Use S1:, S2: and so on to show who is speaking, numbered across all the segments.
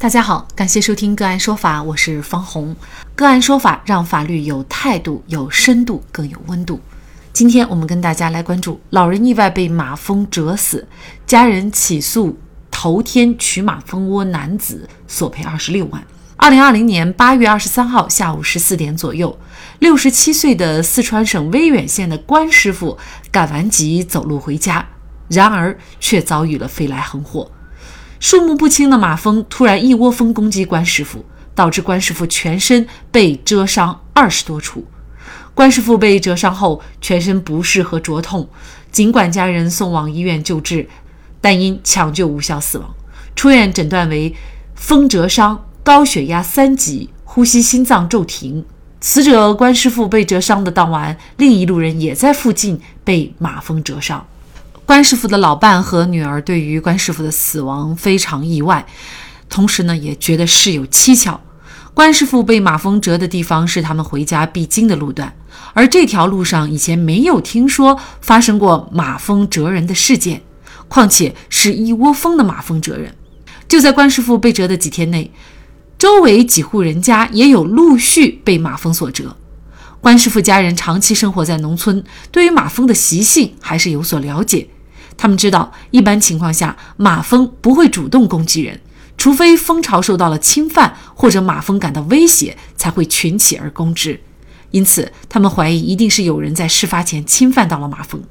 S1: 大家好，感谢收听个案说法，我是方红。个案说法让法律有态度、有深度、更有温度。今天我们跟大家来关注：老人意外被马蜂蛰死，家人起诉头天取马蜂窝男子索赔二十六万。二零二零年八月二十三号下午十四点左右，六十七岁的四川省威远县的关师傅赶完集走路回家，然而却遭遇了飞来横祸。数目不清的马蜂突然一窝蜂攻击关师傅，导致关师傅全身被蛰伤二十多处。关师傅被蛰伤后，全身不适和灼痛，尽管家人送往医院救治，但因抢救无效死亡。出院诊断为蜂蛰伤、高血压三级、呼吸心脏骤停。死者关师傅被蛰伤的当晚，另一路人也在附近被马蜂蛰伤。关师傅的老伴和女儿对于关师傅的死亡非常意外，同时呢也觉得事有蹊跷。关师傅被马蜂蛰的地方是他们回家必经的路段，而这条路上以前没有听说发生过马蜂蛰人的事件，况且是一窝蜂的马蜂蛰人。就在关师傅被蛰的几天内，周围几户人家也有陆续被马蜂所蛰。关师傅家人长期生活在农村，对于马蜂的习性还是有所了解。他们知道，一般情况下，马蜂不会主动攻击人，除非蜂巢受到了侵犯，或者马蜂感到威胁，才会群起而攻之。因此，他们怀疑一定是有人在事发前侵犯到了马蜂。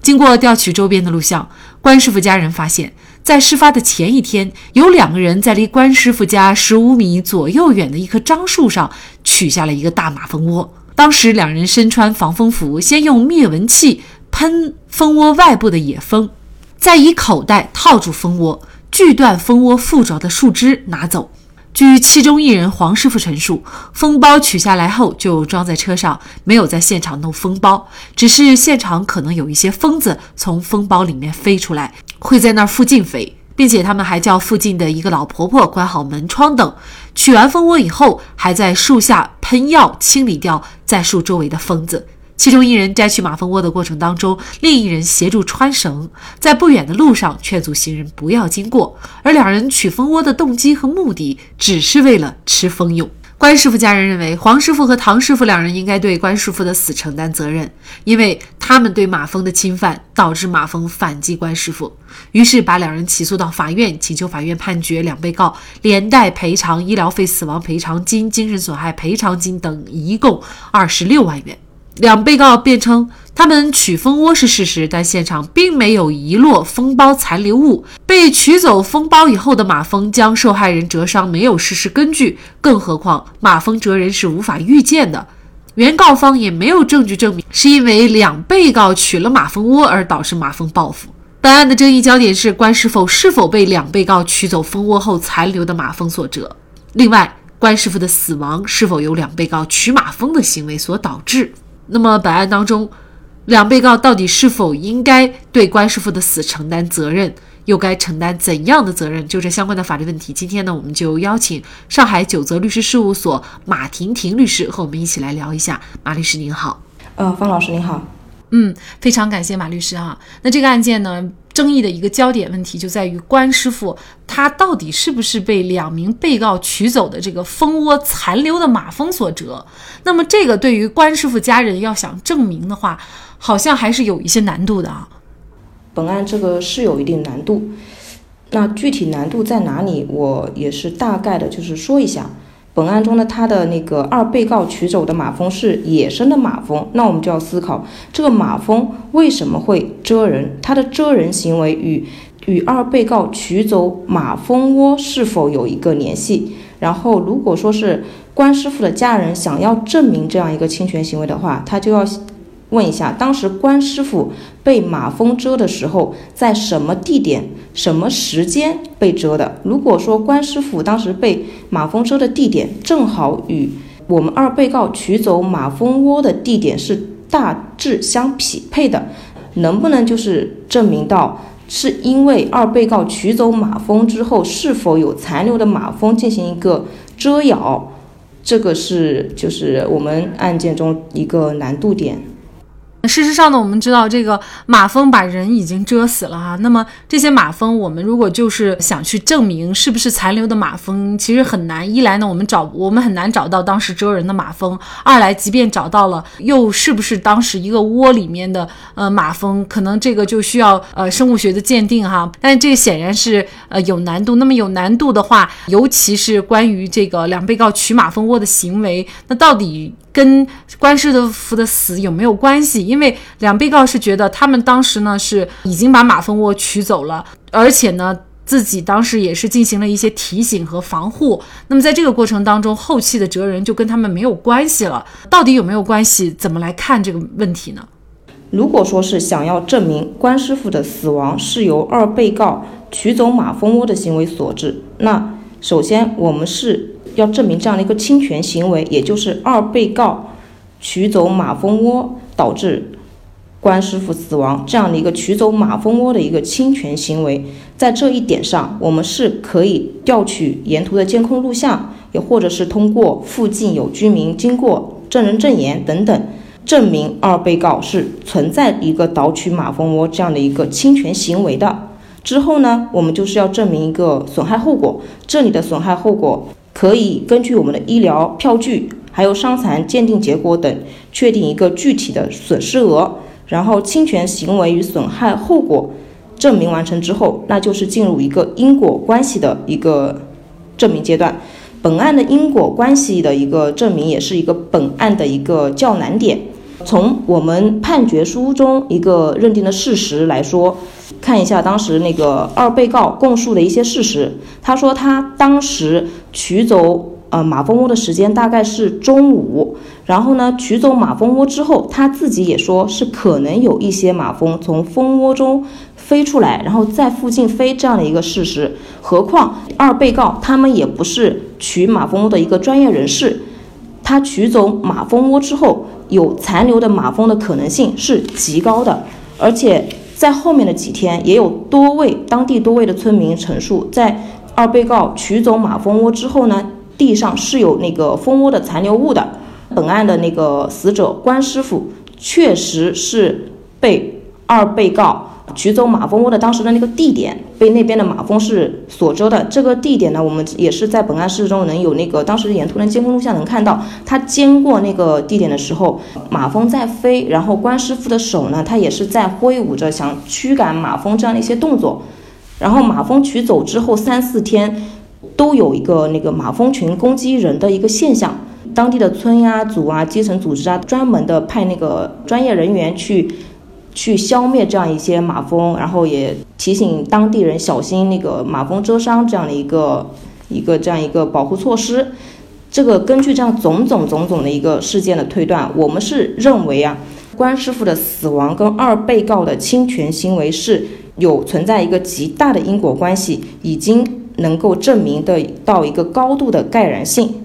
S1: 经过调取周边的录像，关师傅家人发现，在事发的前一天，有两个人在离关师傅家十五米左右远的一棵樟树上取下了一个大马蜂窝。当时，两人身穿防风服，先用灭蚊器喷蜂窝外部的野蜂。再以口袋套住蜂窝，锯断蜂窝附着的树枝拿走。据其中一人黄师傅陈述，蜂包取下来后就装在车上，没有在现场弄蜂包，只是现场可能有一些蜂子从蜂包里面飞出来，会在那附近飞，并且他们还叫附近的一个老婆婆关好门窗等。取完蜂窝以后，还在树下喷药清理掉在树周围的蜂子。其中一人摘取马蜂窝的过程当中，另一人协助穿绳，在不远的路上劝阻行人不要经过。而两人取蜂窝的动机和目的，只是为了吃蜂蛹。关师傅家人认为，黄师傅和唐师傅两人应该对关师傅的死承担责任，因为他们对马蜂的侵犯导致马蜂反击关师傅，于是把两人起诉到法院，请求法院判决两被告连带赔偿医疗费、死亡赔偿金、精神损害赔偿金等一共二十六万元。两被告辩称，他们取蜂窝是事实，但现场并没有遗落蜂包残留物。被取走蜂包以后的马蜂将受害人蛰伤，没有事实根据。更何况，马蜂蛰人是无法预见的。原告方也没有证据证明是因为两被告取了马蜂窝而导致马蜂报复。本案的争议焦点是关师傅是否被两被告取走蜂窝后残留的马蜂所蛰。另外，关师傅的死亡是否由两被告取马蜂的行为所导致？那么，本案当中，两被告到底是否应该对关师傅的死承担责任，又该承担怎样的责任？就这相关的法律问题，今天呢，我们就邀请上海九泽律师事务所马婷婷律师和我们一起来聊一下。马律师您好，
S2: 呃，方老师您好，
S1: 嗯，非常感谢马律师哈。那这个案件呢？争议的一个焦点问题就在于关师傅他到底是不是被两名被告取走的这个蜂窝残留的马蜂所蛰？那么这个对于关师傅家人要想证明的话，好像还是有一些难度的啊。
S2: 本案这个是有一定难度，那具体难度在哪里？我也是大概的，就是说一下。本案中呢，他的那个二被告取走的马蜂是野生的马蜂，那我们就要思考这个马蜂为什么会蜇人？它的蜇人行为与与二被告取走马蜂窝是否有一个联系？然后，如果说是关师傅的家人想要证明这样一个侵权行为的话，他就要。问一下，当时关师傅被马蜂蛰的时候，在什么地点、什么时间被蛰的？如果说关师傅当时被马蜂蛰的地点正好与我们二被告取走马蜂窝的地点是大致相匹配的，能不能就是证明到是因为二被告取走马蜂之后，是否有残留的马蜂进行一个蛰咬？这个是就是我们案件中一个难度点。
S1: 事实上呢，我们知道这个马蜂把人已经蛰死了哈。那么这些马蜂，我们如果就是想去证明是不是残留的马蜂，其实很难。一来呢，我们找我们很难找到当时蛰人的马蜂；二来，即便找到了，又是不是当时一个窝里面的呃马蜂，可能这个就需要呃生物学的鉴定哈。但这显然是呃有难度。那么有难度的话，尤其是关于这个两被告取马蜂窝的行为，那到底？跟关师傅的死有没有关系？因为两被告是觉得他们当时呢是已经把马蜂窝取走了，而且呢自己当时也是进行了一些提醒和防护。那么在这个过程当中，后期的哲人就跟他们没有关系了。到底有没有关系？怎么来看这个问题呢？
S2: 如果说是想要证明关师傅的死亡是由二被告取走马蜂窝的行为所致，那首先我们是。要证明这样的一个侵权行为，也就是二被告取走马蜂窝导致关师傅死亡这样的一个取走马蜂窝的一个侵权行为，在这一点上，我们是可以调取沿途的监控录像，也或者是通过附近有居民经过证人证言等等，证明二被告是存在一个盗取马蜂窝这样的一个侵权行为的。之后呢，我们就是要证明一个损害后果，这里的损害后果。可以根据我们的医疗票据，还有伤残鉴定结果等，确定一个具体的损失额。然后侵权行为与损害后果证明完成之后，那就是进入一个因果关系的一个证明阶段。本案的因果关系的一个证明，也是一个本案的一个较难点。从我们判决书中一个认定的事实来说，看一下当时那个二被告供述的一些事实。他说他当时取走呃马蜂窝的时间大概是中午，然后呢取走马蜂窝之后，他自己也说是可能有一些马蜂从蜂窝中飞出来，然后在附近飞这样的一个事实。何况二被告他们也不是取马蜂窝的一个专业人士，他取走马蜂窝之后。有残留的马蜂的可能性是极高的，而且在后面的几天，也有多位当地多位的村民陈述，在二被告取走马蜂窝之后呢，地上是有那个蜂窝的残留物的。本案的那个死者关师傅确实是被二被告。取走马蜂窝的当时的那个地点被那边的马蜂是所蛰的。这个地点呢，我们也是在本案事实中能有那个当时沿途的监控录像能看到，他经过那个地点的时候，马蜂在飞，然后关师傅的手呢，他也是在挥舞着想驱赶马蜂这样的一些动作。然后马蜂取走之后三四天，都有一个那个马蜂群攻击人的一个现象。当地的村呀、组啊、基层组织啊，专门的派那个专业人员去。去消灭这样一些马蜂，然后也提醒当地人小心那个马蜂蛰伤这样的一个一个这样一个保护措施。这个根据这样种种种种的一个事件的推断，我们是认为啊，关师傅的死亡跟二被告的侵权行为是有存在一个极大的因果关系，已经能够证明的到一个高度的盖然性，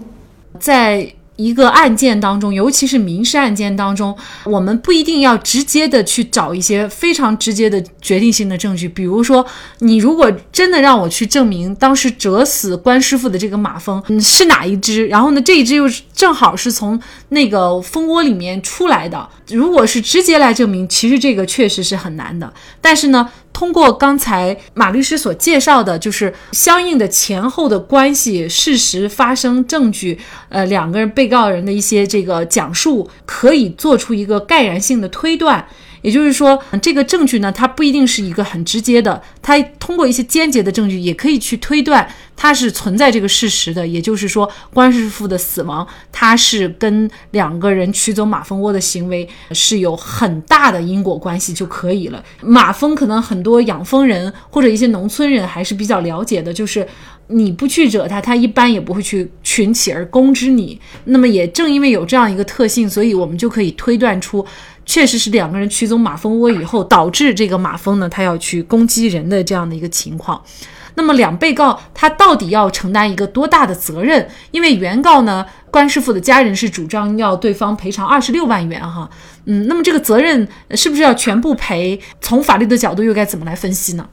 S1: 在。一个案件当中，尤其是民事案件当中，我们不一定要直接的去找一些非常直接的决定性的证据。比如说，你如果真的让我去证明当时折死关师傅的这个马蜂是哪一只，然后呢，这一只又是正好是从那个蜂窝里面出来的，如果是直接来证明，其实这个确实是很难的。但是呢。通过刚才马律师所介绍的，就是相应的前后的关系、事实发生证据，呃，两个人被告人的一些这个讲述，可以做出一个概然性的推断。也就是说，这个证据呢，它不一定是一个很直接的，它通过一些间接的证据，也可以去推断它是存在这个事实的。也就是说，关师傅的死亡，它是跟两个人取走马蜂窝的行为是有很大的因果关系就可以了。马蜂可能很多养蜂人或者一些农村人还是比较了解的，就是你不去惹它，它一般也不会去群起而攻之你。那么也正因为有这样一个特性，所以我们就可以推断出。确实是两个人取走马蜂窝以后，导致这个马蜂呢，它要去攻击人的这样的一个情况。那么两被告他到底要承担一个多大的责任？因为原告呢，关师傅的家人是主张要对方赔偿二十六万元哈。嗯，那么这个责任是不是要全部赔？从法律的角度又该怎么来分析呢？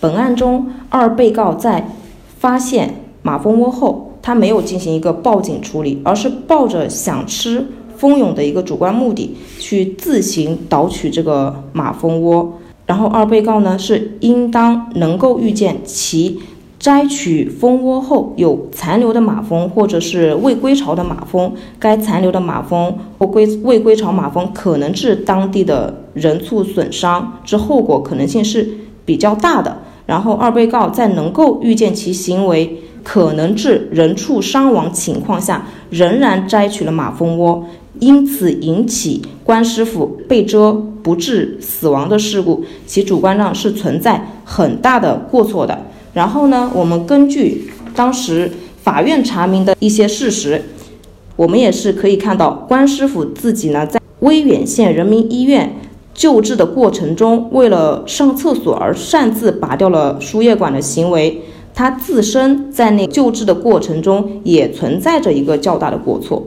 S2: 本案中，二被告在发现马蜂窝后，他没有进行一个报警处理，而是抱着想吃。蜂蛹的一个主观目的去自行捣取这个马蜂窝，然后二被告呢是应当能够预见其摘取蜂窝后有残留的马蜂或者是未归巢的马蜂，该残留的马蜂或归未归巢马蜂可能致当地的人畜损伤之后果可能性是比较大的。然后二被告在能够预见其行为可能致人畜伤亡情况下，仍然摘取了马蜂窝，因此引起关师傅被蛰不治死亡的事故，其主观上是存在很大的过错的。然后呢，我们根据当时法院查明的一些事实，我们也是可以看到关师傅自己呢在威远县人民医院。救治的过程中，为了上厕所而擅自拔掉了输液管的行为，他自身在那救治的过程中也存在着一个较大的过错。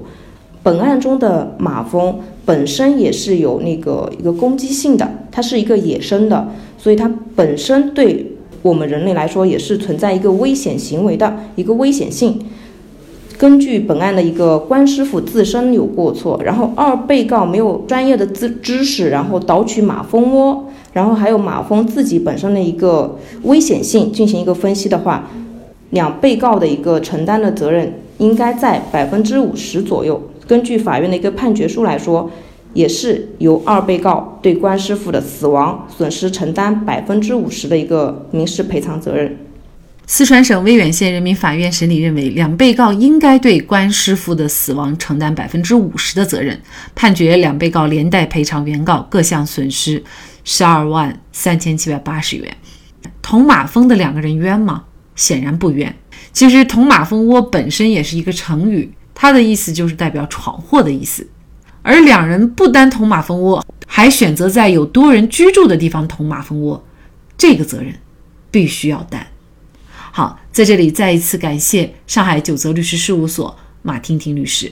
S2: 本案中的马蜂本身也是有那个一个攻击性的，它是一个野生的，所以它本身对我们人类来说也是存在一个危险行为的一个危险性。根据本案的一个关师傅自身有过错，然后二被告没有专业的知知识，然后捣取马蜂窝，然后还有马蜂自己本身的一个危险性进行一个分析的话，两被告的一个承担的责任应该在百分之五十左右。根据法院的一个判决书来说，也是由二被告对关师傅的死亡损失承担百分之五十的一个民事赔偿责任。
S1: 四川省威远县人民法院审理认为，两被告应该对关师傅的死亡承担百分之五十的责任，判决两被告连带赔偿原告各项损失十二万三千七百八十元。捅马蜂的两个人冤吗？显然不冤。其实“捅马蜂窝”本身也是一个成语，他的意思就是代表闯祸的意思。而两人不单捅马蜂窝，还选择在有多人居住的地方捅马蜂窝，这个责任必须要担。好，在这里再一次感谢上海九泽律师事务所马婷婷律师。